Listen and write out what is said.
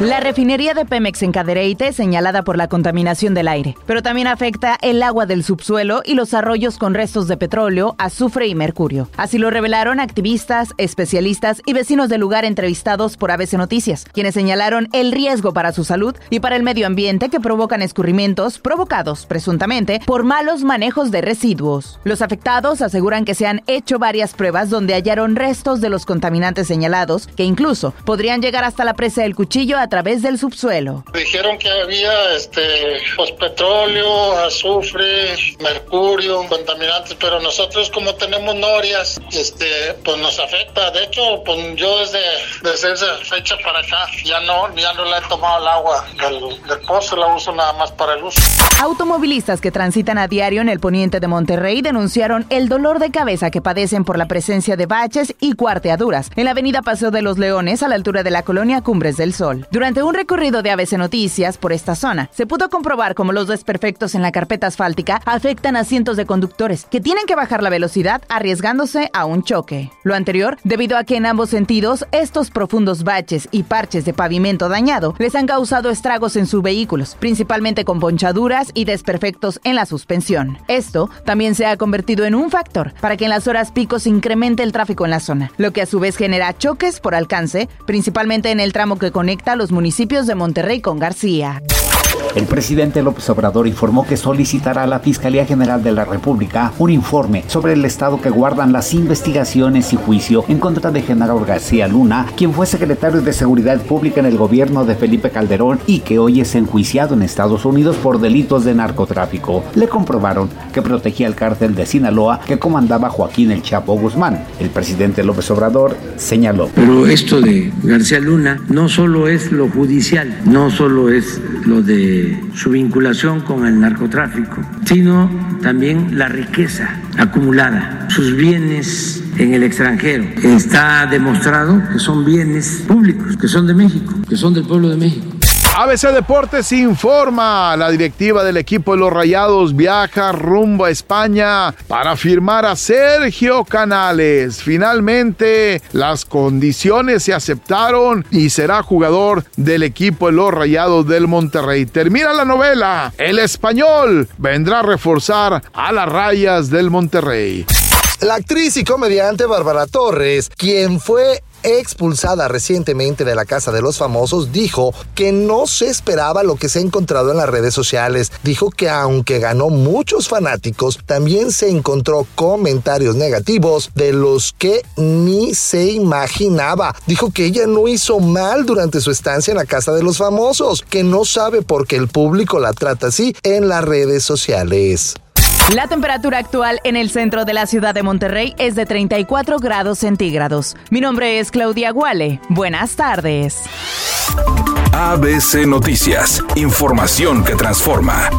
La refinería de Pemex en Cadereyte es señalada por la contaminación del aire, pero también afecta el agua del subsuelo y los arroyos con restos de petróleo, azufre y mercurio. Así lo revelaron activistas, especialistas y vecinos del lugar entrevistados por ABC Noticias, quienes señalaron el riesgo para su salud y para el medio ambiente que provocan escurrimientos provocados, presuntamente, por malos manejos de residuos. Los afectados aseguran que se han hecho varias pruebas donde hallaron restos de los contaminantes señalados, que incluso podrían llegar hasta la presa del cuchillo a través del subsuelo. Dijeron que había este pues, petróleo, azufre, mercurio, contaminantes, pero nosotros como tenemos norias, este, pues nos afecta. De hecho, pues yo desde, desde esa fecha para acá ya no, ya no le he tomado el agua del, del pozo, la uso nada más para el uso. Automovilistas que transitan a diario en el poniente de Monterrey denunciaron el dolor de cabeza que padecen por la presencia de baches y cuarteaduras en la avenida Paseo de los Leones a la altura de la colonia Cumbres del Sol. Durante un recorrido de ABC Noticias por esta zona, se pudo comprobar cómo los desperfectos en la carpeta asfáltica afectan a cientos de conductores que tienen que bajar la velocidad arriesgándose a un choque. Lo anterior, debido a que en ambos sentidos estos profundos baches y parches de pavimento dañado les han causado estragos en sus vehículos, principalmente con ponchaduras y desperfectos en la suspensión. Esto también se ha convertido en un factor para que en las horas pico se incremente el tráfico en la zona, lo que a su vez genera choques por alcance, principalmente en el tramo que conecta los municipios de Monterrey con García. El presidente López Obrador informó que solicitará a la Fiscalía General de la República un informe sobre el estado que guardan las investigaciones y juicio en contra de Genaro García Luna, quien fue secretario de Seguridad Pública en el gobierno de Felipe Calderón y que hoy es enjuiciado en Estados Unidos por delitos de narcotráfico. Le comprobaron que protegía el cártel de Sinaloa que comandaba Joaquín El Chapo Guzmán. El presidente López Obrador señaló. Pero esto de García Luna no solo es lo judicial, no solo es lo de su vinculación con el narcotráfico, sino también la riqueza acumulada, sus bienes en el extranjero. Está demostrado que son bienes públicos, que son de México, que son del pueblo de México. ABC Deportes informa. La directiva del equipo de los Rayados viaja rumbo a España para firmar a Sergio Canales. Finalmente, las condiciones se aceptaron y será jugador del equipo de los Rayados del Monterrey. Termina la novela. El español vendrá a reforzar a las rayas del Monterrey. La actriz y comediante Bárbara Torres, quien fue expulsada recientemente de la Casa de los Famosos, dijo que no se esperaba lo que se ha encontrado en las redes sociales. Dijo que aunque ganó muchos fanáticos, también se encontró comentarios negativos de los que ni se imaginaba. Dijo que ella no hizo mal durante su estancia en la Casa de los Famosos, que no sabe por qué el público la trata así en las redes sociales. La temperatura actual en el centro de la ciudad de Monterrey es de 34 grados centígrados. Mi nombre es Claudia Guale. Buenas tardes. ABC Noticias, información que transforma.